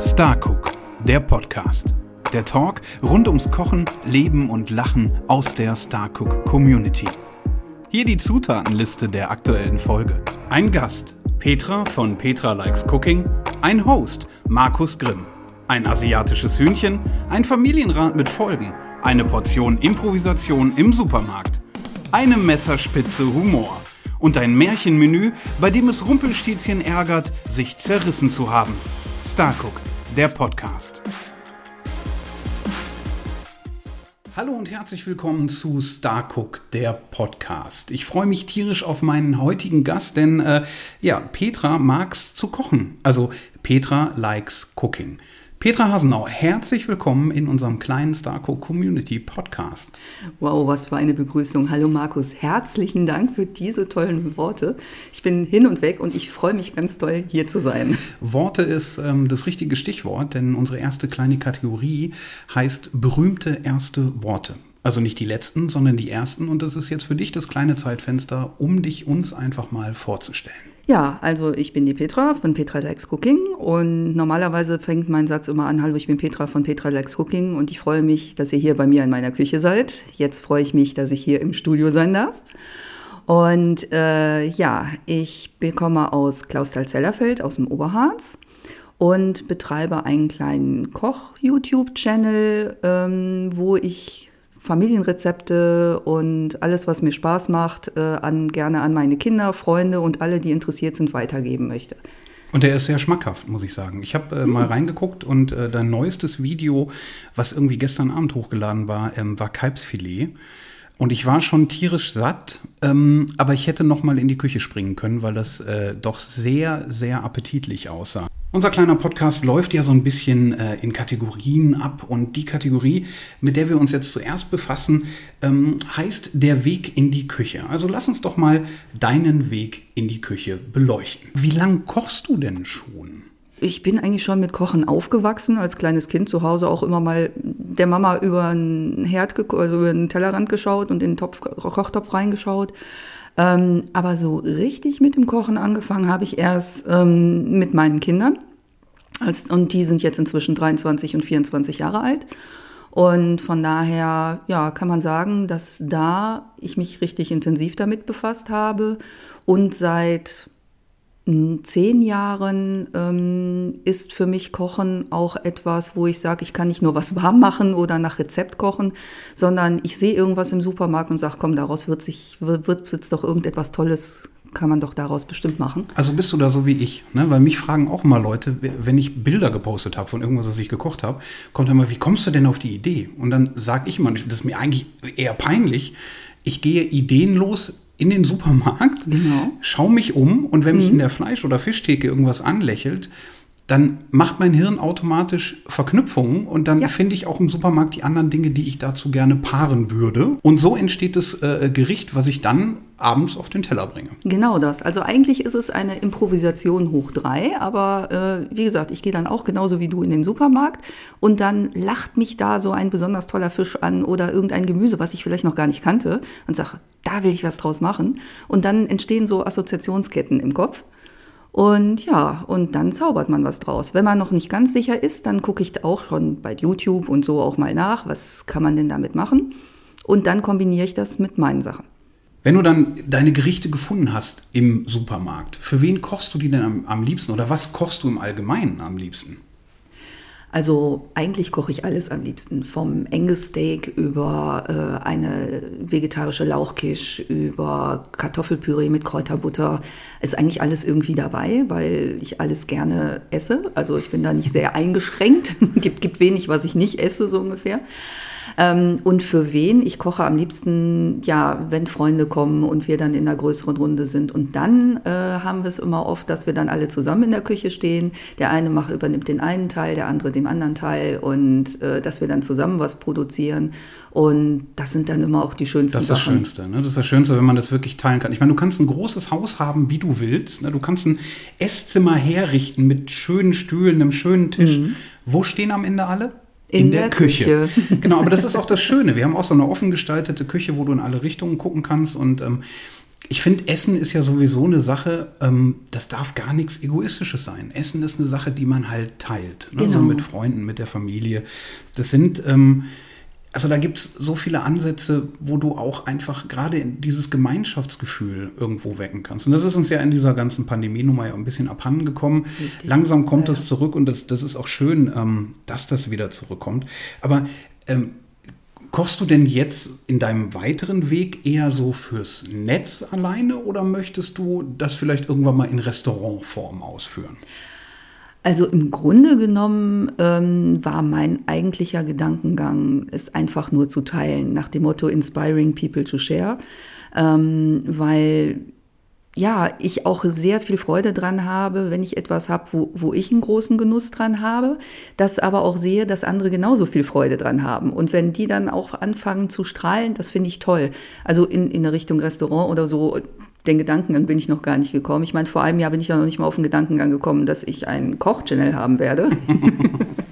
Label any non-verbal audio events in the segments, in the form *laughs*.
Starcook, der Podcast. Der Talk rund ums Kochen, Leben und Lachen aus der Starcook Community. Hier die Zutatenliste der aktuellen Folge. Ein Gast, Petra von Petra Likes Cooking. Ein Host, Markus Grimm. Ein asiatisches Hühnchen, ein Familienrat mit Folgen, eine Portion Improvisation im Supermarkt, eine Messerspitze Humor und ein Märchenmenü, bei dem es Rumpelstilzchen ärgert, sich zerrissen zu haben. Starcook, der Podcast. Hallo und herzlich willkommen zu Starcook, der Podcast. Ich freue mich tierisch auf meinen heutigen Gast, denn äh, ja, Petra mag's zu kochen. Also Petra likes cooking. Petra Hasenau, herzlich willkommen in unserem kleinen Starco Community Podcast. Wow, was für eine Begrüßung. Hallo Markus, herzlichen Dank für diese tollen Worte. Ich bin hin und weg und ich freue mich ganz toll, hier zu sein. Worte ist ähm, das richtige Stichwort, denn unsere erste kleine Kategorie heißt berühmte erste Worte. Also nicht die letzten, sondern die ersten. Und das ist jetzt für dich das kleine Zeitfenster, um dich uns einfach mal vorzustellen. Ja, also ich bin die Petra von Petra Likes Cooking und normalerweise fängt mein Satz immer an, hallo, ich bin Petra von Petra Likes Cooking und ich freue mich, dass ihr hier bei mir in meiner Küche seid. Jetzt freue ich mich, dass ich hier im Studio sein darf. Und äh, ja, ich bekomme aus Klausthal-Zellerfeld aus dem Oberharz und betreibe einen kleinen Koch-YouTube-Channel, ähm, wo ich Familienrezepte und alles, was mir Spaß macht, äh, an, gerne an meine Kinder, Freunde und alle, die interessiert sind, weitergeben möchte. Und der ist sehr schmackhaft, muss ich sagen. Ich habe äh, mal mhm. reingeguckt und äh, dein neuestes Video, was irgendwie gestern Abend hochgeladen war, ähm, war Kalbsfilet. Und ich war schon tierisch satt, ähm, aber ich hätte noch mal in die Küche springen können, weil das äh, doch sehr, sehr appetitlich aussah. Unser kleiner Podcast läuft ja so ein bisschen äh, in Kategorien ab und die Kategorie, mit der wir uns jetzt zuerst befassen, ähm, heißt der Weg in die Küche. Also lass uns doch mal deinen Weg in die Küche beleuchten. Wie lang kochst du denn schon? Ich bin eigentlich schon mit Kochen aufgewachsen, als kleines Kind zu Hause auch immer mal der Mama über einen Herd, also über den Tellerrand geschaut und in den Topf, Kochtopf reingeschaut. Ähm, aber so richtig mit dem Kochen angefangen habe ich erst ähm, mit meinen Kindern. Als, und die sind jetzt inzwischen 23 und 24 Jahre alt. Und von daher, ja, kann man sagen, dass da ich mich richtig intensiv damit befasst habe und seit zehn Jahren ähm, ist für mich Kochen auch etwas, wo ich sage, ich kann nicht nur was *laughs* warm machen oder nach Rezept kochen, sondern ich sehe irgendwas im Supermarkt und sage, komm, daraus wird sich wird, wird jetzt doch irgendetwas Tolles kann man doch daraus bestimmt machen. Also bist du da so wie ich, ne? Weil mich fragen auch immer Leute, wenn ich Bilder gepostet habe von irgendwas, was ich gekocht habe, kommt immer, wie kommst du denn auf die Idee? Und dann sage ich immer, das ist mir eigentlich eher peinlich. Ich gehe ideenlos in den Supermarkt, genau. schaue mich um und wenn mhm. mich in der Fleisch- oder Fischtheke irgendwas anlächelt, dann macht mein Hirn automatisch Verknüpfungen und dann ja. finde ich auch im Supermarkt die anderen Dinge, die ich dazu gerne paaren würde. Und so entsteht das äh, Gericht, was ich dann abends auf den Teller bringe. Genau das. Also eigentlich ist es eine Improvisation hoch drei, aber äh, wie gesagt, ich gehe dann auch genauso wie du in den Supermarkt und dann lacht mich da so ein besonders toller Fisch an oder irgendein Gemüse, was ich vielleicht noch gar nicht kannte und sage, da will ich was draus machen. Und dann entstehen so Assoziationsketten im Kopf. Und ja, und dann zaubert man was draus. Wenn man noch nicht ganz sicher ist, dann gucke ich auch schon bei YouTube und so auch mal nach, was kann man denn damit machen. Und dann kombiniere ich das mit meinen Sachen. Wenn du dann deine Gerichte gefunden hast im Supermarkt, für wen kochst du die denn am, am liebsten oder was kochst du im Allgemeinen am liebsten? Also eigentlich koche ich alles am liebsten. Vom Angus-Steak über äh, eine vegetarische Lauchkisch, über Kartoffelpüree mit Kräuterbutter. Ist eigentlich alles irgendwie dabei, weil ich alles gerne esse. Also ich bin da nicht sehr eingeschränkt. *laughs* gibt, gibt wenig, was ich nicht esse, so ungefähr. Ähm, und für wen? Ich koche am liebsten, ja, wenn Freunde kommen und wir dann in einer größeren Runde sind. Und dann äh, haben wir es immer oft, dass wir dann alle zusammen in der Küche stehen. Der eine macht, übernimmt den einen Teil, der andere den anderen Teil und äh, dass wir dann zusammen was produzieren. Und das sind dann immer auch die schönsten Das ist das Sachen. Schönste. Ne? Das ist das Schönste, wenn man das wirklich teilen kann. Ich meine, du kannst ein großes Haus haben, wie du willst. Ne? Du kannst ein Esszimmer herrichten mit schönen Stühlen, einem schönen Tisch. Mhm. Wo stehen am Ende alle? In, in der, der, Küche. Küche. *laughs* genau, aber das ist auch das Schöne. Wir haben auch so eine offen gestaltete Küche, wo du in alle Richtungen gucken kannst und ähm, ich finde, Essen ist ja sowieso eine Sache, ähm, das darf gar nichts Egoistisches sein. Essen ist eine Sache, die man halt teilt. Ne? Genau. So mit Freunden, mit der Familie. Das sind, ähm, also da gibt es so viele Ansätze, wo du auch einfach gerade dieses Gemeinschaftsgefühl irgendwo wecken kannst. Und das ist uns ja in dieser ganzen Pandemie-Nummer ja ein bisschen abhanden gekommen. Richtig. Langsam kommt ja, das zurück und das, das ist auch schön, ähm, dass das wieder zurückkommt. Aber ähm, Kochst du denn jetzt in deinem weiteren Weg eher so fürs Netz alleine oder möchtest du das vielleicht irgendwann mal in Restaurantform ausführen? Also im Grunde genommen ähm, war mein eigentlicher Gedankengang, es einfach nur zu teilen, nach dem Motto Inspiring People to Share, ähm, weil ja, ich auch sehr viel Freude dran habe, wenn ich etwas habe, wo, wo ich einen großen Genuss dran habe, das aber auch sehe, dass andere genauso viel Freude dran haben. Und wenn die dann auch anfangen zu strahlen, das finde ich toll. Also in, in der Richtung Restaurant oder so, den Gedankengang bin ich noch gar nicht gekommen. Ich meine, vor einem Jahr bin ich ja noch nicht mal auf den Gedankengang gekommen, dass ich einen Koch-Channel haben werde. *laughs*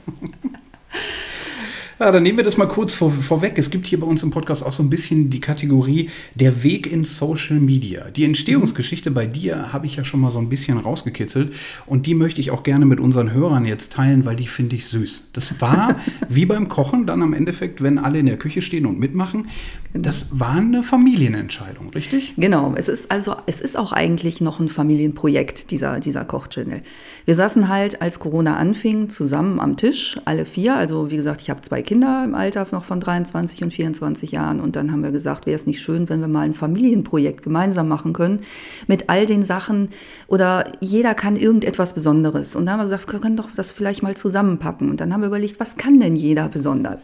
Ja, dann nehmen wir das mal kurz vor, vorweg. Es gibt hier bei uns im Podcast auch so ein bisschen die Kategorie der Weg in Social Media. Die Entstehungsgeschichte bei dir habe ich ja schon mal so ein bisschen rausgekitzelt und die möchte ich auch gerne mit unseren Hörern jetzt teilen, weil die finde ich süß. Das war *laughs* wie beim Kochen dann am Endeffekt, wenn alle in der Küche stehen und mitmachen. Das war eine Familienentscheidung, richtig? Genau. Es ist also, es ist auch eigentlich noch ein Familienprojekt, dieser, dieser Kochchannel. Wir saßen halt, als Corona anfing, zusammen am Tisch, alle vier. Also, wie gesagt, ich habe zwei Kinder im Alter noch von 23 und 24 Jahren. Und dann haben wir gesagt, wäre es nicht schön, wenn wir mal ein Familienprojekt gemeinsam machen können mit all den Sachen oder jeder kann irgendetwas Besonderes. Und dann haben wir gesagt, wir können doch das vielleicht mal zusammenpacken. Und dann haben wir überlegt, was kann denn jeder besonders?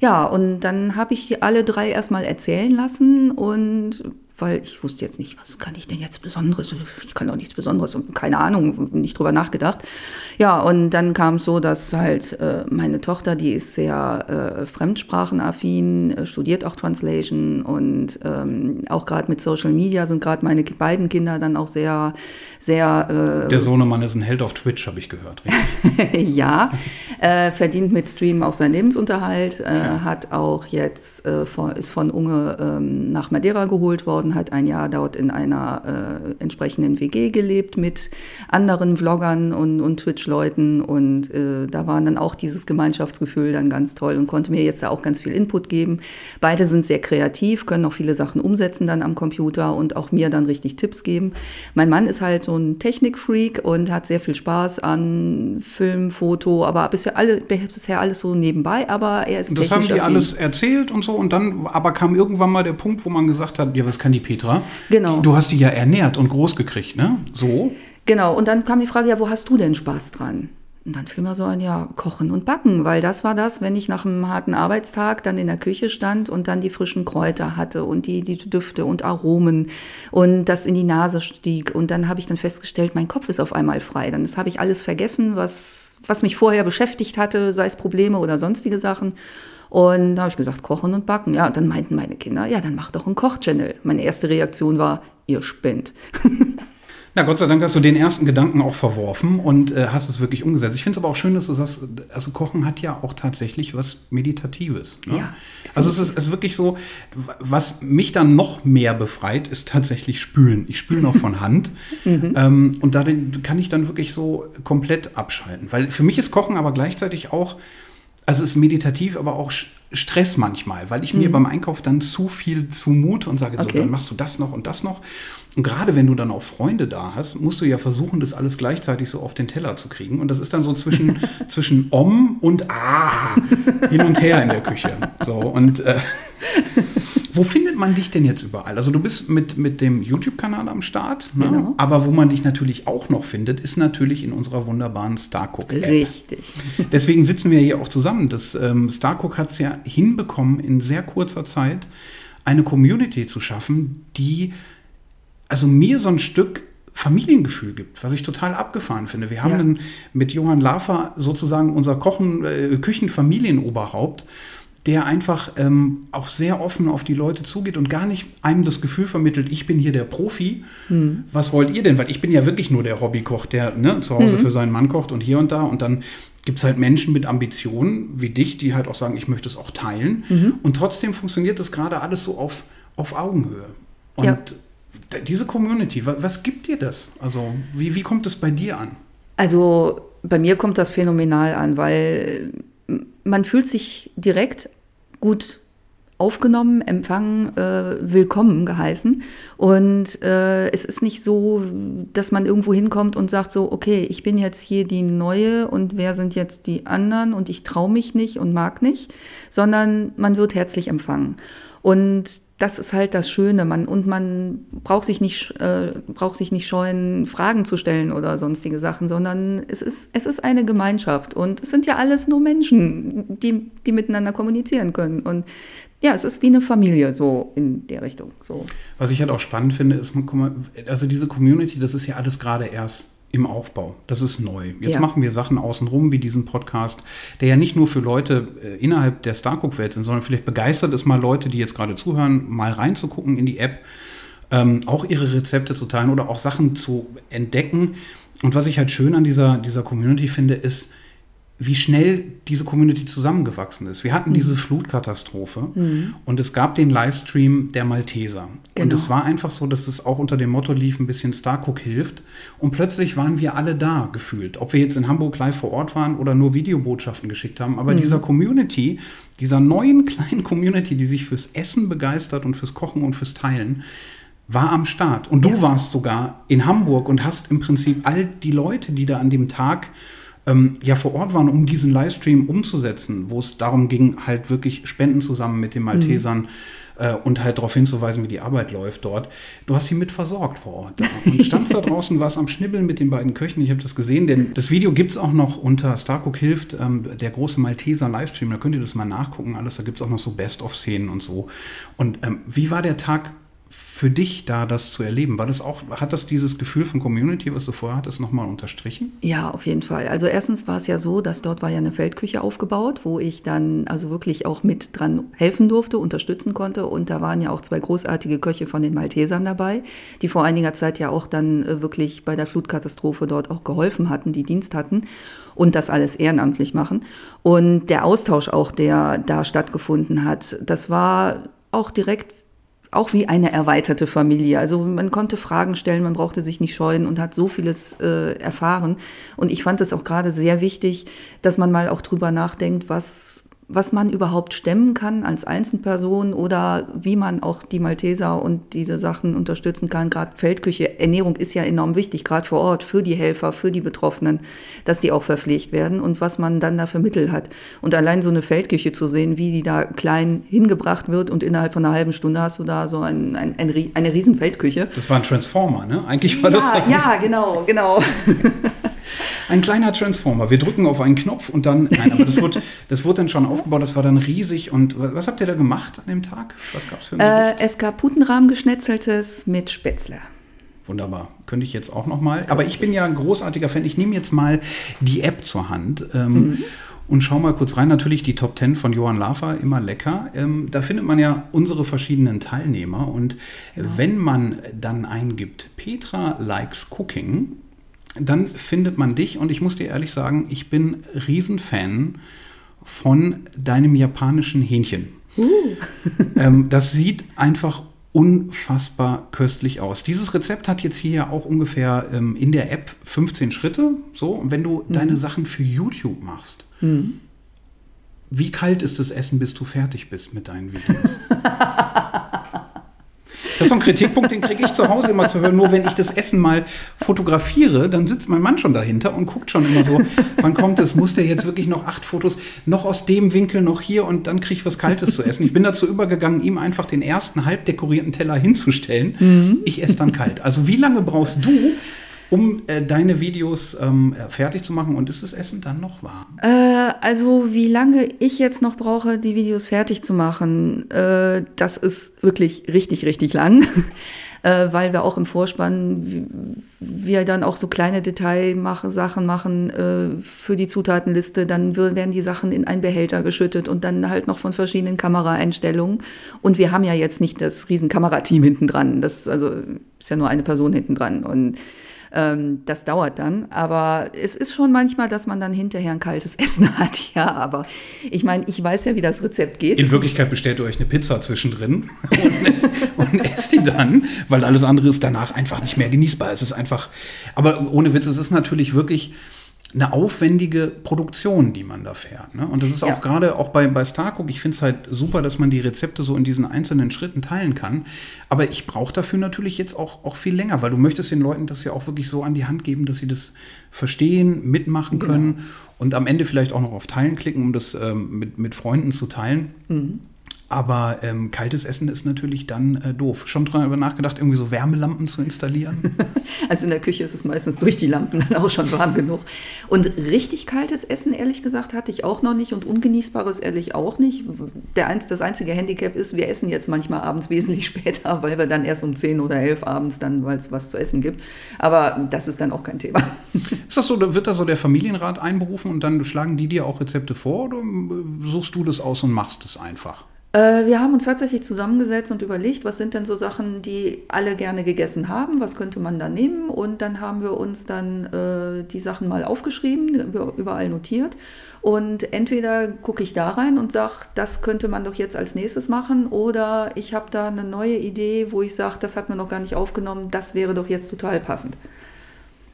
Ja, und dann habe ich alle drei erstmal erzählen lassen und weil ich wusste jetzt nicht, was kann ich denn jetzt Besonderes? Ich kann doch nichts Besonderes und keine Ahnung, nicht drüber nachgedacht. Ja, und dann kam es so, dass halt äh, meine Tochter, die ist sehr äh, fremdsprachenaffin, äh, studiert auch Translation und ähm, auch gerade mit Social Media sind gerade meine beiden Kinder dann auch sehr, sehr. Äh, Der Sohnemann ist ein Held auf Twitch, habe ich gehört. *laughs* ja, äh, verdient mit Stream auch seinen Lebensunterhalt, äh, ja. hat auch jetzt, von, ist von Unge ähm, nach Madeira geholt worden und hat ein Jahr dort in einer äh, entsprechenden WG gelebt mit anderen Vloggern und, und Twitch-Leuten. Und äh, da war dann auch dieses Gemeinschaftsgefühl dann ganz toll und konnte mir jetzt da auch ganz viel Input geben. Beide sind sehr kreativ, können auch viele Sachen umsetzen dann am Computer und auch mir dann richtig Tipps geben. Mein Mann ist halt so ein Technikfreak und hat sehr viel Spaß an Film, Foto, aber bisher, alle, bisher alles so nebenbei, aber er ist Das haben die alles erzählt und so und dann aber kam irgendwann mal der Punkt, wo man gesagt hat, ja, was kann die die Petra. Genau. Du hast die ja ernährt und groß gekriegt, ne? So. Genau. Und dann kam die Frage, ja, wo hast du denn Spaß dran? Und dann fiel mir so ein, ja, kochen und backen, weil das war das, wenn ich nach einem harten Arbeitstag dann in der Küche stand und dann die frischen Kräuter hatte und die, die Düfte und Aromen und das in die Nase stieg. Und dann habe ich dann festgestellt, mein Kopf ist auf einmal frei. Dann habe ich alles vergessen, was, was mich vorher beschäftigt hatte, sei es Probleme oder sonstige Sachen. Und da habe ich gesagt, kochen und backen. Ja, und dann meinten meine Kinder, ja, dann mach doch einen Kochchannel. Meine erste Reaktion war, ihr spinnt. *laughs* Na, Gott sei Dank hast du den ersten Gedanken auch verworfen und äh, hast es wirklich umgesetzt. Ich finde es aber auch schön, dass du sagst, also Kochen hat ja auch tatsächlich was Meditatives. Ne? Ja. Also es ist, ist wirklich so, was mich dann noch mehr befreit, ist tatsächlich Spülen. Ich spüle noch von Hand *laughs* mhm. ähm, und darin kann ich dann wirklich so komplett abschalten. Weil für mich ist Kochen aber gleichzeitig auch also es ist meditativ, aber auch Stress manchmal, weil ich mhm. mir beim Einkauf dann zu viel zumute und sage, okay. so, dann machst du das noch und das noch. Und gerade wenn du dann auch Freunde da hast, musst du ja versuchen, das alles gleichzeitig so auf den Teller zu kriegen. Und das ist dann so zwischen, *laughs* zwischen Om und Ah *laughs* hin und her in der Küche. So, und äh, wo findet man dich denn jetzt überall? Also du bist mit, mit dem YouTube-Kanal am Start, ne? genau. aber wo man dich natürlich auch noch findet, ist natürlich in unserer wunderbaren Starcook-App. Richtig. *laughs* Deswegen sitzen wir hier auch zusammen. Das ähm, Starcook hat es ja hinbekommen, in sehr kurzer Zeit eine Community zu schaffen, die also mir so ein Stück Familiengefühl gibt, was ich total abgefahren finde. Wir haben ja. dann mit Johann Lafer sozusagen unser Kochen, äh, Küchenfamilienoberhaupt der einfach ähm, auch sehr offen auf die Leute zugeht und gar nicht einem das Gefühl vermittelt, ich bin hier der Profi. Hm. Was wollt ihr denn? Weil ich bin ja wirklich nur der Hobbykoch, der ne, zu Hause hm. für seinen Mann kocht und hier und da. Und dann gibt es halt Menschen mit Ambitionen wie dich, die halt auch sagen, ich möchte es auch teilen. Mhm. Und trotzdem funktioniert das gerade alles so auf, auf Augenhöhe. Und ja. Diese Community, was, was gibt dir das? Also wie, wie kommt es bei dir an? Also bei mir kommt das phänomenal an, weil man fühlt sich direkt gut aufgenommen, empfangen, äh, willkommen geheißen. Und äh, es ist nicht so, dass man irgendwo hinkommt und sagt so, okay, ich bin jetzt hier die Neue und wer sind jetzt die anderen und ich traue mich nicht und mag nicht, sondern man wird herzlich empfangen. Und das ist halt das Schöne. Man, und man braucht sich, nicht, äh, braucht sich nicht scheuen, Fragen zu stellen oder sonstige Sachen, sondern es ist, es ist eine Gemeinschaft. Und es sind ja alles nur Menschen, die, die miteinander kommunizieren können. Und ja, es ist wie eine Familie, so in der Richtung. So. Was ich halt auch spannend finde, ist, also diese Community, das ist ja alles gerade erst im Aufbau. Das ist neu. Jetzt ja. machen wir Sachen außenrum, wie diesen Podcast, der ja nicht nur für Leute äh, innerhalb der Starcook-Welt sind, sondern vielleicht begeistert es mal Leute, die jetzt gerade zuhören, mal reinzugucken in die App, ähm, auch ihre Rezepte zu teilen oder auch Sachen zu entdecken. Und was ich halt schön an dieser, dieser Community finde, ist, wie schnell diese Community zusammengewachsen ist. Wir hatten mhm. diese Flutkatastrophe mhm. und es gab den Livestream der Malteser. Genau. Und es war einfach so, dass es auch unter dem Motto lief, ein bisschen Starcook hilft. Und plötzlich waren wir alle da gefühlt. Ob wir jetzt in Hamburg live vor Ort waren oder nur Videobotschaften geschickt haben. Aber mhm. dieser Community, dieser neuen *laughs* kleinen Community, die sich fürs Essen begeistert und fürs Kochen und fürs Teilen, war am Start. Und du ja. warst sogar in Hamburg und hast im Prinzip all die Leute, die da an dem Tag ähm, ja vor Ort waren, um diesen Livestream umzusetzen, wo es darum ging, halt wirklich Spenden zusammen mit den Maltesern mhm. äh, und halt darauf hinzuweisen, wie die Arbeit läuft dort. Du hast sie mit versorgt vor Ort. Da. Und standst da *laughs* draußen, warst am Schnibbeln mit den beiden Köchen. Ich habe das gesehen, denn das Video gibt es auch noch unter Starcook hilft, ähm, der große Malteser Livestream. Da könnt ihr das mal nachgucken, alles. Da gibt es auch noch so Best-of-Szenen und so. Und ähm, wie war der Tag für dich da, das zu erleben? War das auch, hat das dieses Gefühl von Community, was du vorher hattest, nochmal unterstrichen? Ja, auf jeden Fall. Also erstens war es ja so, dass dort war ja eine Feldküche aufgebaut, wo ich dann also wirklich auch mit dran helfen durfte, unterstützen konnte. Und da waren ja auch zwei großartige Köche von den Maltesern dabei, die vor einiger Zeit ja auch dann äh, wirklich bei der Flutkatastrophe dort auch geholfen hatten, die Dienst hatten und das alles ehrenamtlich machen. Und der Austausch auch, der da stattgefunden hat, das war auch direkt auch wie eine erweiterte Familie. Also man konnte Fragen stellen, man brauchte sich nicht scheuen und hat so vieles äh, erfahren. Und ich fand es auch gerade sehr wichtig, dass man mal auch drüber nachdenkt, was was man überhaupt stemmen kann als Einzelperson oder wie man auch die Malteser und diese Sachen unterstützen kann. Gerade Feldküche, Ernährung ist ja enorm wichtig, gerade vor Ort, für die Helfer, für die Betroffenen, dass die auch verpflegt werden und was man dann da für Mittel hat. Und allein so eine Feldküche zu sehen, wie die da klein hingebracht wird und innerhalb von einer halben Stunde hast du da so ein, ein, ein eine riesen Feldküche. Das war ein Transformer, ne? Eigentlich war ja, das. Ja, genau, genau. *laughs* Ein kleiner Transformer. Wir drücken auf einen Knopf und dann, nein, aber das wurde, *laughs* das wurde dann schon aufgebaut, das war dann riesig. Und was habt ihr da gemacht an dem Tag? Was gab es für ein äh, Es gab Putenrahmen geschnetzeltes mit Spätzle. Wunderbar. Könnte ich jetzt auch noch mal. Aber ich bin ja ein großartiger Fan. Ich nehme jetzt mal die App zur Hand. Ähm, mhm. Und schau mal kurz rein. Natürlich die Top 10 von Johann Lafer, immer lecker. Ähm, da findet man ja unsere verschiedenen Teilnehmer. Und ja. wenn man dann eingibt, Petra likes Cooking, dann findet man dich und ich muss dir ehrlich sagen, ich bin Riesenfan von deinem japanischen Hähnchen. Uh. ähm, das sieht einfach unfassbar köstlich aus. Dieses Rezept hat jetzt hier ja auch ungefähr ähm, in der App 15 Schritte. So, und wenn du mhm. deine Sachen für YouTube machst, mhm. wie kalt ist das Essen, bis du fertig bist mit deinen Videos? *laughs* Das ist so ein Kritikpunkt, den kriege ich zu Hause immer zu hören. Nur wenn ich das Essen mal fotografiere, dann sitzt mein Mann schon dahinter und guckt schon immer so, wann kommt es? Muss der jetzt wirklich noch acht Fotos, noch aus dem Winkel, noch hier und dann kriege ich was Kaltes zu essen. Ich bin dazu übergegangen, ihm einfach den ersten halb dekorierten Teller hinzustellen. Mhm. Ich esse dann kalt. Also wie lange brauchst du, um äh, deine Videos ähm, fertig zu machen und ist das Essen dann noch warm? Äh, also wie lange ich jetzt noch brauche, die Videos fertig zu machen, äh, das ist wirklich richtig, richtig lang. *laughs* Äh, weil wir auch im Vorspann wir dann auch so kleine Detailsachen machen äh, für die Zutatenliste. Dann werden die Sachen in einen Behälter geschüttet und dann halt noch von verschiedenen Kameraeinstellungen. Und wir haben ja jetzt nicht das riesen Kamerateam hinten dran. Das also ist ja nur eine Person hinten dran. Ähm, das dauert dann. Aber es ist schon manchmal, dass man dann hinterher ein kaltes *laughs* Essen hat. Ja, aber ich meine, ich weiß ja, wie das Rezept geht. In Wirklichkeit bestellt ihr euch eine Pizza zwischendrin *laughs* und, und esst die dann, weil alles andere ist danach einfach nicht mehr genießbar. Es ist einfach, aber ohne Witz, es ist natürlich wirklich eine aufwendige Produktion, die man da fährt. Ne? Und das ist auch ja. gerade auch bei, bei Starcook, ich finde es halt super, dass man die Rezepte so in diesen einzelnen Schritten teilen kann. Aber ich brauche dafür natürlich jetzt auch, auch viel länger, weil du möchtest den Leuten das ja auch wirklich so an die Hand geben, dass sie das verstehen, mitmachen genau. können genau. und am Ende vielleicht auch noch auf Teilen klicken, um das ähm, mit, mit Freunden zu teilen. Mhm. Aber ähm, kaltes Essen ist natürlich dann äh, doof. Schon darüber nachgedacht, irgendwie so Wärmelampen zu installieren? *laughs* Also in der Küche ist es meistens durch die Lampen dann auch schon warm genug. Und richtig kaltes Essen, ehrlich gesagt, hatte ich auch noch nicht und ungenießbares ehrlich auch nicht. Der eins, das einzige Handicap ist, wir essen jetzt manchmal abends wesentlich *laughs* später, weil wir dann erst um 10 oder 11 abends dann, weil es was zu essen gibt. Aber das ist dann auch kein Thema. *laughs* Ist das so, wird da so der Familienrat einberufen und dann schlagen die dir auch Rezepte vor oder suchst du das aus und machst es einfach? Äh, wir haben uns tatsächlich zusammengesetzt und überlegt, was sind denn so Sachen, die alle gerne gegessen haben, was könnte man da nehmen. Und dann haben wir uns dann äh, die Sachen mal aufgeschrieben, überall notiert. Und entweder gucke ich da rein und sage, das könnte man doch jetzt als nächstes machen, oder ich habe da eine neue Idee, wo ich sage, das hat man noch gar nicht aufgenommen, das wäre doch jetzt total passend.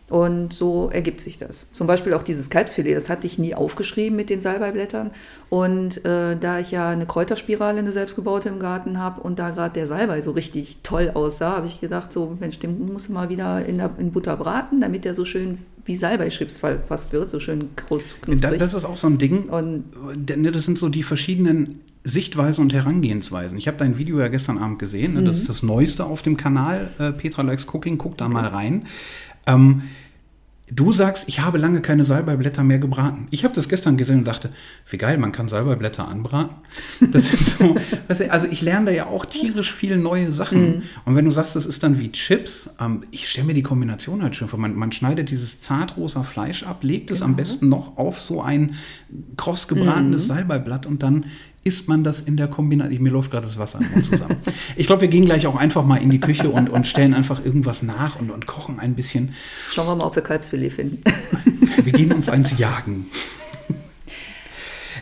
Und so ergibt sich das. Zum Beispiel auch dieses Kalbsfilet, das hatte ich nie aufgeschrieben mit den Salbeiblättern. Und äh, da ich ja eine Kräuterspirale, eine selbstgebaute im Garten habe und da gerade der Salbei so richtig toll aussah, habe ich gedacht, so Mensch, den musst du mal wieder in, der, in Butter braten, damit der so schön wie Salbeichips fast wird, so schön groß knusprig. Das ist auch so ein Ding. Und ne, das sind so die verschiedenen Sichtweisen und Herangehensweisen. Ich habe dein Video ja gestern Abend gesehen. Ne? Das mhm. ist das Neueste auf dem Kanal äh, Petra Likes Cooking. Guck da okay. mal rein. Ähm, du sagst, ich habe lange keine Salbeiblätter mehr gebraten. Ich habe das gestern gesehen und dachte, wie geil, man kann Salbeiblätter anbraten. Das sind so, *laughs* also ich lerne da ja auch tierisch viele neue Sachen. Mhm. Und wenn du sagst, das ist dann wie Chips, ähm, ich stelle mir die Kombination halt schön vor. Man, man schneidet dieses zartrosa Fleisch ab, legt es am genau. besten noch auf so ein kross gebratenes mhm. Salbeiblatt und dann isst man das in der Kombination? Mir läuft gerade das Wasser im Mund zusammen. ich glaube, wir gehen gleich auch einfach mal in die Küche und, und stellen einfach irgendwas nach und, und kochen ein bisschen. Schauen wir mal, ob wir Kalbsfilet finden. wir gehen uns eins jagen.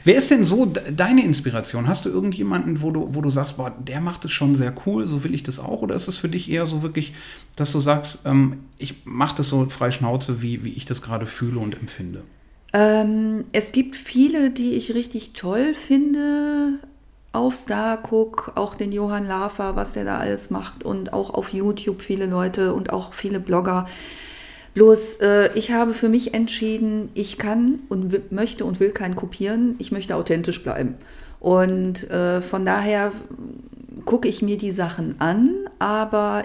Wer ist denn so deine Inspiration? Hast du irgendjemanden, wo du, wo du sagst, boah, der macht es schon sehr cool, so will ich das auch? Oder ist es für dich eher so wirklich, dass du sagst, ähm, ich mache das so frei Schnauze, wie, wie ich das gerade fühle und empfinde? Ähm, es gibt viele, die ich richtig toll finde. Auf Starcook, auch den Johann Lafer, was der da alles macht und auch auf YouTube viele Leute und auch viele Blogger. Bloß, äh, ich habe für mich entschieden, ich kann und möchte und will keinen kopieren. Ich möchte authentisch bleiben. Und äh, von daher gucke ich mir die Sachen an, aber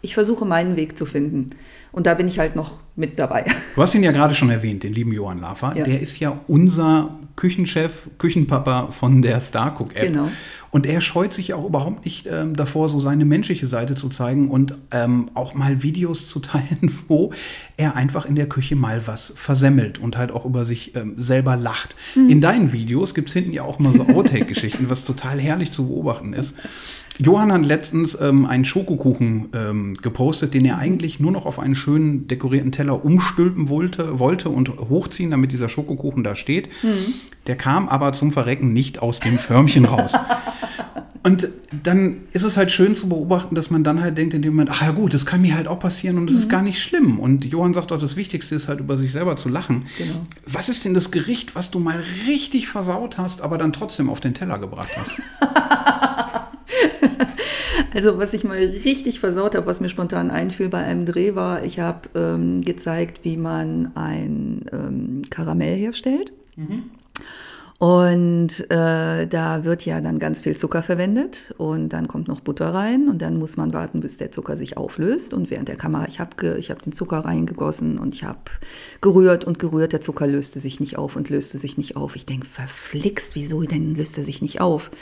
ich versuche meinen Weg zu finden. Und da bin ich halt noch mit dabei. *laughs* Du hast ihn ja gerade schon erwähnt, den lieben Johann Lafer. Ja. Der ist ja unser Küchenchef, Küchenpapa von der Starcook-App. Genau. Und er scheut sich auch überhaupt nicht ähm, davor, so seine menschliche Seite zu zeigen und ähm, auch mal Videos zu teilen, *laughs* wo er einfach in der Küche mal was versemmelt und halt auch über sich ähm, selber lacht. Mhm. In deinen Videos gibt es hinten ja auch immer so Outtake-Geschichten, was total herrlich zu beobachten ist. Johann hat letztens ähm, einen Schokokuchen ähm, gepostet, den er eigentlich nur noch auf einen schönen dekorierten Teller umstülpen wollte, wollte und hochziehen, damit dieser Schokokuchen da steht. Mhm. Der kam aber zum Verrecken nicht aus dem Förmchen raus. *laughs* Und dann ist es halt schön zu beobachten, dass man dann halt denkt in dem Moment, ach ja gut, das kann mir halt auch passieren und es mhm. ist gar nicht schlimm. Und Johann sagt auch, das Wichtigste ist halt über sich selber zu lachen. Genau. Was ist denn das Gericht, was du mal richtig versaut hast, aber dann trotzdem auf den Teller gebracht hast? *laughs* Also was ich mal richtig versaut habe, was mir spontan einfiel bei einem Dreh war, ich habe ähm, gezeigt, wie man ein ähm, Karamell herstellt. Mhm. Und äh, da wird ja dann ganz viel Zucker verwendet und dann kommt noch Butter rein und dann muss man warten, bis der Zucker sich auflöst. Und während der Kamera, ich habe ich hab den Zucker reingegossen und ich habe gerührt und gerührt, der Zucker löste sich nicht auf und löste sich nicht auf. Ich denke, verflixt, wieso denn löst er sich nicht auf?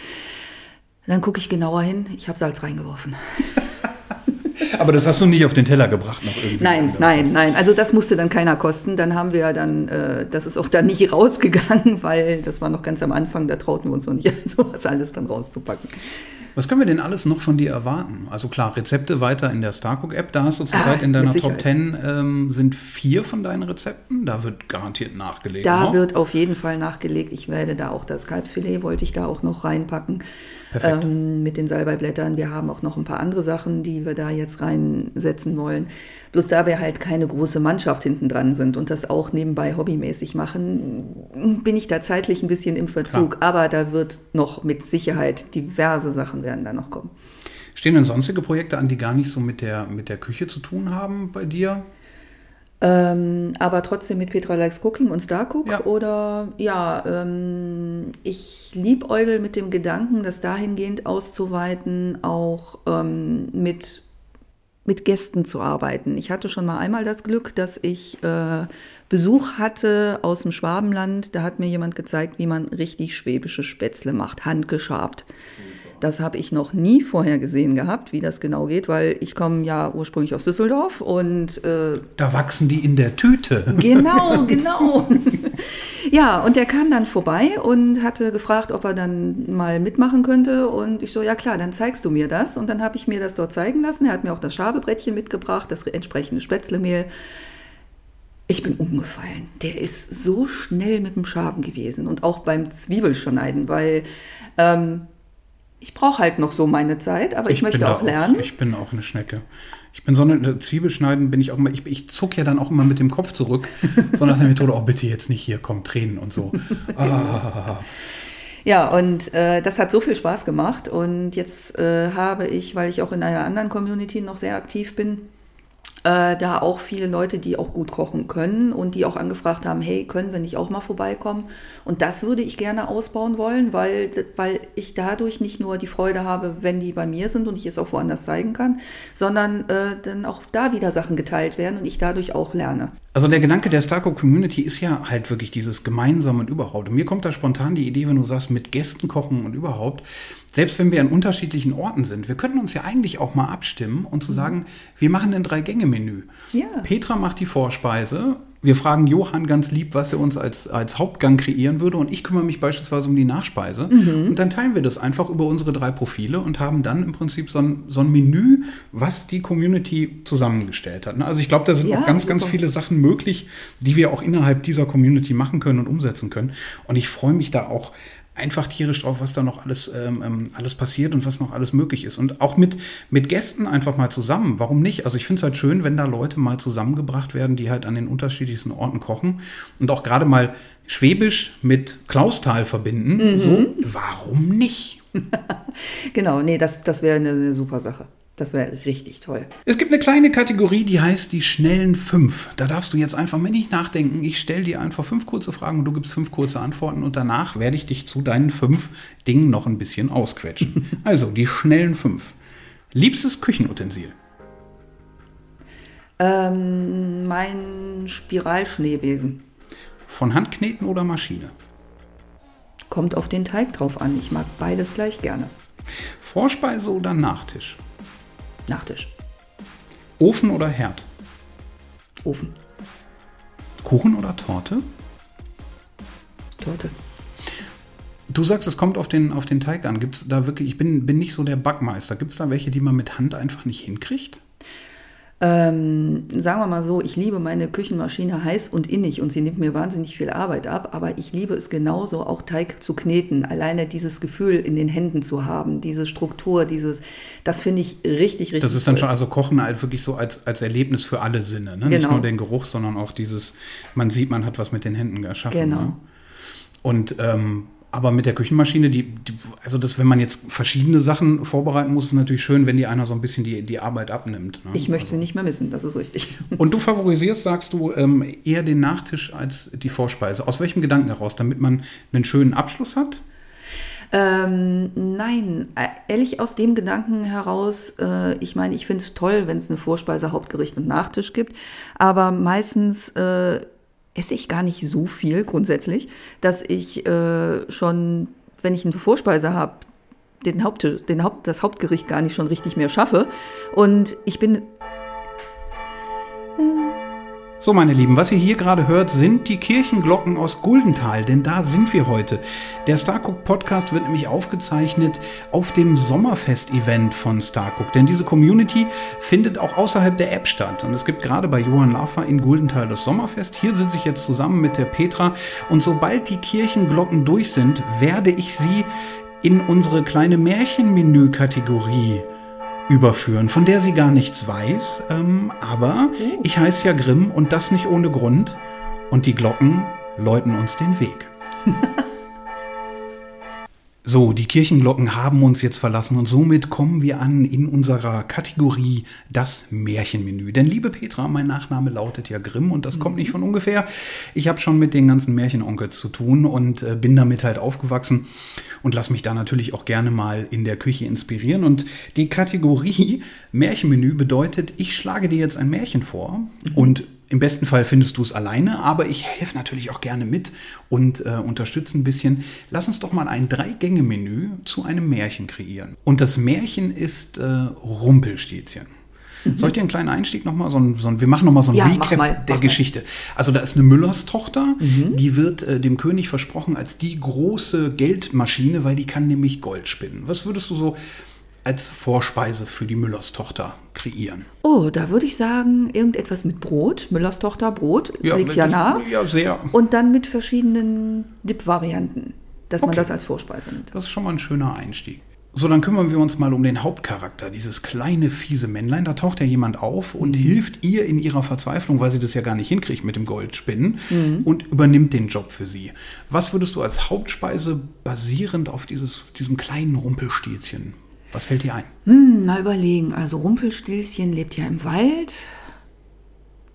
Dann gucke ich genauer hin, ich habe Salz reingeworfen. *laughs* Aber das hast du nicht auf den Teller gebracht noch irgendwie? Nein, nein, nein. Also das musste dann keiner kosten. Dann haben wir dann, äh, das ist auch dann nicht *laughs* rausgegangen, weil das war noch ganz am Anfang, da trauten wir uns noch nicht, *laughs* sowas alles dann rauszupacken. Was können wir denn alles noch von dir erwarten? Also klar, Rezepte weiter in der Starcook-App. Da hast du zurzeit Ah, in deiner Top Sicherheit. 10 ähm, sind vier von deinen Rezepten. Da wird garantiert nachgelegt. Da ne? wird auf jeden Fall nachgelegt. Ich werde da auch das Kalbsfilet, wollte ich da auch noch reinpacken. Ähm, mit den Salbeiblättern. Wir haben auch noch ein paar andere Sachen, die wir da jetzt reinsetzen wollen. Bloß da wir halt keine große Mannschaft hinten dran sind und das auch nebenbei hobbymäßig machen, bin ich da zeitlich ein bisschen im Verzug. Aber da wird noch mit Sicherheit diverse Sachen werden da noch kommen. Stehen denn sonstige Projekte an, die gar nicht so mit der, mit der Küche zu tun haben bei dir? Ähm, aber trotzdem mit Petra Likes Cooking und Starcook Ja. oder ja, ähm, ich liebäugel mit dem Gedanken, das dahingehend auszuweiten, auch ähm, mit, mit Gästen zu arbeiten. Ich hatte schon mal einmal das Glück, dass ich äh, Besuch hatte aus dem Schwabenland. Da hat mir jemand gezeigt, wie man richtig schwäbische Spätzle macht, handgeschabt. Das habe ich noch nie vorher gesehen gehabt, wie das genau geht, weil ich komme ja ursprünglich aus Düsseldorf und äh, Da wachsen die in der Tüte. *laughs* Genau, genau. ja, und der kam dann vorbei und hatte gefragt, ob er dann mal mitmachen könnte. Und ich so, ja klar, dann zeigst du mir das. Und dann habe ich mir das dort zeigen lassen. Er hat mir auch das Schabebrettchen mitgebracht, das entsprechende Spätzlemehl. Ich bin umgefallen. Der ist so schnell mit dem Schaben gewesen und auch beim Zwiebelschneiden, weil ähm, ich brauche halt noch so meine Zeit, aber ich, bin möchte da auch lernen. Ich bin auch eine Schnecke. Ich bin so eine Zwiebelschneiden, bin ich auch immer, ich, ich zuck ja dann auch immer mit dem Kopf zurück. so nach der Methode, oh bitte jetzt nicht hier, komm, Tränen und so. *laughs* Ah, Ja, und äh, das hat so viel Spaß gemacht. Und jetzt äh, habe ich, weil ich auch in einer anderen Community noch sehr aktiv bin, äh, da auch viele Leute, die auch gut kochen können und die auch angefragt haben, hey, können wir nicht auch mal vorbeikommen? Und das würde ich gerne ausbauen wollen, weil, weil ich dadurch nicht nur die Freude habe, wenn die bei mir sind und ich es auch woanders zeigen kann, sondern äh, dann auch da wieder Sachen geteilt werden und ich dadurch auch lerne. Also der Gedanke der Starco Community ist ja halt wirklich dieses Gemeinsame und überhaupt. Und mir kommt da spontan die Idee, wenn du sagst, mit Gästen kochen und überhaupt, selbst wenn wir an unterschiedlichen Orten sind, wir könnten uns ja eigentlich auch mal abstimmen und zu sagen, wir machen ein Drei-Gänge-Menü. Ja. Petra macht die Vorspeise. Wir fragen Johann ganz lieb, was er uns als, als Hauptgang kreieren würde. Und ich kümmere mich beispielsweise um die Nachspeise. Und dann teilen wir das einfach über unsere drei Profile und haben dann im Prinzip so ein, so ein Menü, was die Community zusammengestellt hat. Also ich glaube, da sind Ja, auch ganz, ganz super. viele Sachen möglich, die wir auch innerhalb dieser Community machen können und umsetzen können. Und ich freue mich da auch einfach tierisch drauf, was da noch alles, ähm, ähm, alles passiert und was noch alles möglich ist. Und auch mit, mit Gästen einfach mal zusammen. Warum nicht? Also ich finde es halt schön, wenn da Leute mal zusammengebracht werden, die halt an den unterschiedlichsten Orten kochen und auch gerade mal Schwäbisch mit Klausthal verbinden. So, warum nicht? *laughs* Genau, nee, das, das wäre eine, eine super Sache. Das wäre richtig toll. Es gibt eine kleine Kategorie, die heißt die schnellen fünf. Da darfst du jetzt einfach mal nicht nachdenken. Ich stelle dir einfach fünf kurze Fragen und du gibst fünf kurze Antworten und danach werde ich dich zu deinen fünf Dingen noch ein bisschen ausquetschen. *laughs* also die schnellen fünf. Liebstes Küchenutensil. Ähm, mein Spiralschneebesen. Von Hand kneten oder Maschine? Kommt auf den Teig drauf an. Ich mag beides gleich gerne. Vorspeise oder Nachtisch? Nachtisch. Ofen oder Herd? Ofen. Kuchen oder Torte? Torte. Du sagst, es kommt auf den, auf den Teig an. Gibt es da wirklich, ich bin, bin nicht so der Backmeister. Gibt es da welche, die man mit Hand einfach nicht hinkriegt? Ähm, sagen wir mal so, ich liebe meine Küchenmaschine heiß und innig und sie nimmt mir wahnsinnig viel Arbeit ab, aber ich liebe es genauso, auch Teig zu kneten. Alleine dieses Gefühl in den Händen zu haben, diese Struktur, dieses, das finde ich richtig, richtig Das ist dann toll. schon, also Kochen halt wirklich so als, als Erlebnis für alle Sinne. Ne? Nicht Genau. nur den Geruch, sondern auch dieses, man sieht, man hat was mit den Händen geschaffen. Genau. Ne? Und ähm, aber mit der Küchenmaschine, die, die, also das, wenn man jetzt verschiedene Sachen vorbereiten muss, ist natürlich schön, wenn die einer so ein bisschen die, die Arbeit abnimmt. Ne? Ich möchte sie nicht mehr missen, das ist richtig. *laughs* Und du favorisierst, sagst du, ähm, eher den Nachtisch als die Vorspeise. Aus welchem Gedanken heraus? Damit man einen schönen Abschluss hat? Ähm, nein, ehrlich aus dem Gedanken heraus, äh, ich meine, ich finde es toll, wenn es eine Vorspeise, Hauptgericht und Nachtisch gibt, aber meistens äh, esse ich gar nicht so viel grundsätzlich, dass ich äh, schon, wenn ich eine Vorspeise habe, den Haupt, den Haupt, das Hauptgericht gar nicht schon richtig mehr schaffe. Und ich bin So, meine Lieben, was ihr hier gerade hört, sind die Kirchenglocken aus Guldental, denn da sind wir heute. Der Starcook Podcast wird nämlich aufgezeichnet auf dem Sommerfest-Event von Starcook, denn diese Community findet auch außerhalb der App statt. Und es gibt gerade bei Johann Laffer in Guldental das Sommerfest. Hier sitze ich jetzt zusammen mit der Petra und sobald die Kirchenglocken durch sind, werde ich sie in unsere kleine Märchenmenü-Kategorie überführen, von der sie gar nichts weiß. Ähm, aber oh. ich heiße ja Grimm und das nicht ohne Grund. Und die Glocken läuten uns den Weg. *laughs* So, die Kirchenglocken haben uns jetzt verlassen und somit kommen wir an in unserer Kategorie das Märchenmenü. Denn liebe Petra, mein Nachname lautet ja Grimm und das kommt nicht von ungefähr. Ich habe schon mit den ganzen Märchenonkels zu tun und äh, bin damit halt aufgewachsen und lass mich da natürlich auch gerne mal in der Küche inspirieren. Und die Kategorie *laughs* Märchenmenü bedeutet, ich schlage dir jetzt ein Märchen vor mhm. und im besten Fall findest du es alleine, aber ich helfe natürlich auch gerne mit und äh, unterstütze ein bisschen. Lass uns doch mal ein Drei-Gänge-Menü zu einem Märchen kreieren. Und das Märchen ist äh, Rumpelstilzchen. Mhm. Soll ich dir einen kleinen Einstieg nochmal, so ein, so ein, wir machen nochmal so ein ja, Recap mal, der Geschichte. Also da ist eine Müllers Tochter, mhm. die wird äh, dem König versprochen als die große Geldmaschine, weil die kann nämlich Gold spinnen. Was würdest du so als Vorspeise für die Müllers Tochter kreieren? Oh, da würde ich sagen, irgendetwas mit Brot. Müllers Tochter, Brot, ja, liegt ja nah. Ja, sehr. Und dann mit verschiedenen Dip-Varianten, dass okay. man das als Vorspeise nimmt. Das ist schon mal ein schöner Einstieg. So, dann kümmern wir uns mal um den Hauptcharakter, dieses kleine, fiese Männlein. Da taucht ja jemand auf und mhm. hilft ihr in ihrer Verzweiflung, weil sie das ja gar nicht hinkriegt mit dem Goldspinnen mhm. und übernimmt den Job für sie. Was würdest du als Hauptspeise basierend auf dieses, diesem kleinen Rumpelstilzchen was fällt dir ein? Hm, mal überlegen. Also Rumpelstilzchen lebt ja im Wald.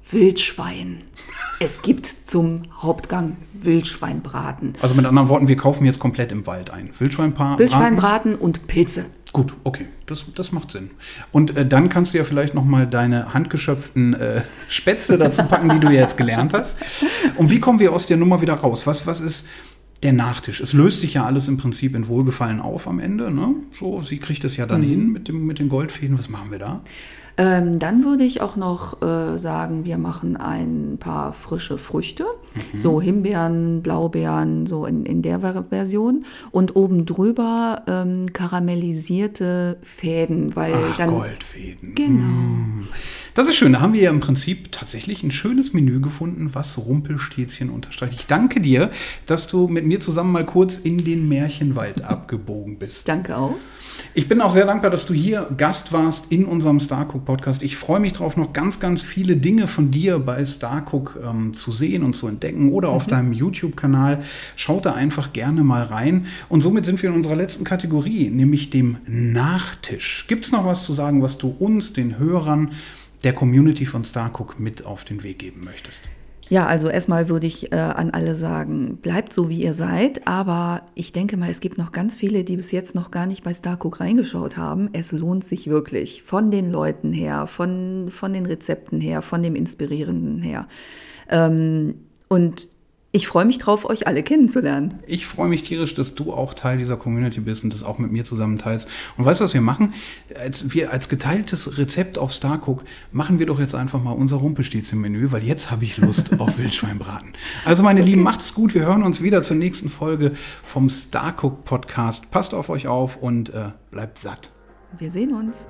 Wildschwein. Es gibt zum Hauptgang Wildschweinbraten. Also mit anderen Worten, wir kaufen jetzt komplett im Wald ein. Wildschweinbraten. Wildschweinbraten und Pilze. Gut, okay, das, das macht Sinn. Und äh, dann kannst du ja vielleicht noch mal deine handgeschöpften äh, Spätzle dazu packen, die du jetzt gelernt hast. Und wie kommen wir aus der Nummer wieder raus? Was, was ist, der Nachtisch. Es löst sich ja alles im Prinzip in Wohlgefallen auf am Ende. Ne? So, sie kriegt es ja dann mhm. hin mit, dem, mit den Goldfäden. Was machen wir da? Ähm, dann würde ich auch noch äh, sagen, wir machen ein paar frische Früchte, mhm. so Himbeeren, Blaubeeren, so in, in der Version. Und oben drüber ähm, karamellisierte Fäden, weil Ach, dann. Goldfäden. Genau. Mm. Das ist schön. Da haben wir ja im Prinzip tatsächlich ein schönes Menü gefunden, was Rumpelstilzchen unterstreicht. Ich danke dir, dass du mit mir zusammen mal kurz in den Märchenwald *laughs* abgebogen bist. Danke auch. Ich bin auch sehr dankbar, dass du hier Gast warst in unserem Starcook Podcast. Ich freue mich darauf, noch ganz, ganz viele Dinge von dir bei Starcook ähm, zu sehen und zu entdecken oder mhm. auf deinem YouTube-Kanal. Schaut da einfach gerne mal rein. Und somit sind wir in unserer letzten Kategorie, nämlich dem Nachtisch. Gibt es noch was zu sagen, was du uns, den Hörern, der Community von Starcook mit auf den Weg geben möchtest? Ja, also erstmal würde ich äh, an alle sagen, bleibt so, wie ihr seid. Aber ich denke mal, es gibt noch ganz viele, die bis jetzt noch gar nicht bei Starcook reingeschaut haben. Es lohnt sich wirklich. Von den Leuten her, von, von den Rezepten her, von dem Inspirierenden her. Ähm, und ich freue mich drauf, euch alle kennenzulernen. Ich freue mich tierisch, dass du auch Teil dieser Community bist und das auch mit mir zusammen teilst. Und weißt du, was wir machen? Als, wir als geteiltes Rezept auf Starcook machen wir doch jetzt einfach mal unser Rumpelstilzchen-Menü, weil jetzt habe ich Lust *laughs* auf Wildschweinbraten. Also meine okay. Lieben, macht es gut. Wir hören uns wieder zur nächsten Folge vom Starcook Podcast. Passt auf euch auf und äh, bleibt satt. Wir sehen uns.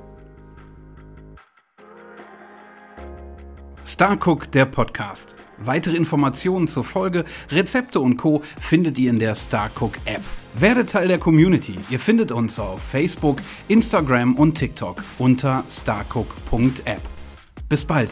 Starcook, der Podcast. Weitere Informationen zur Folge, Rezepte und Co. findet ihr in der Starcook App. Werdet Teil der Community. Ihr findet uns auf Facebook, Instagram und TikTok unter starcook.app. Bis bald.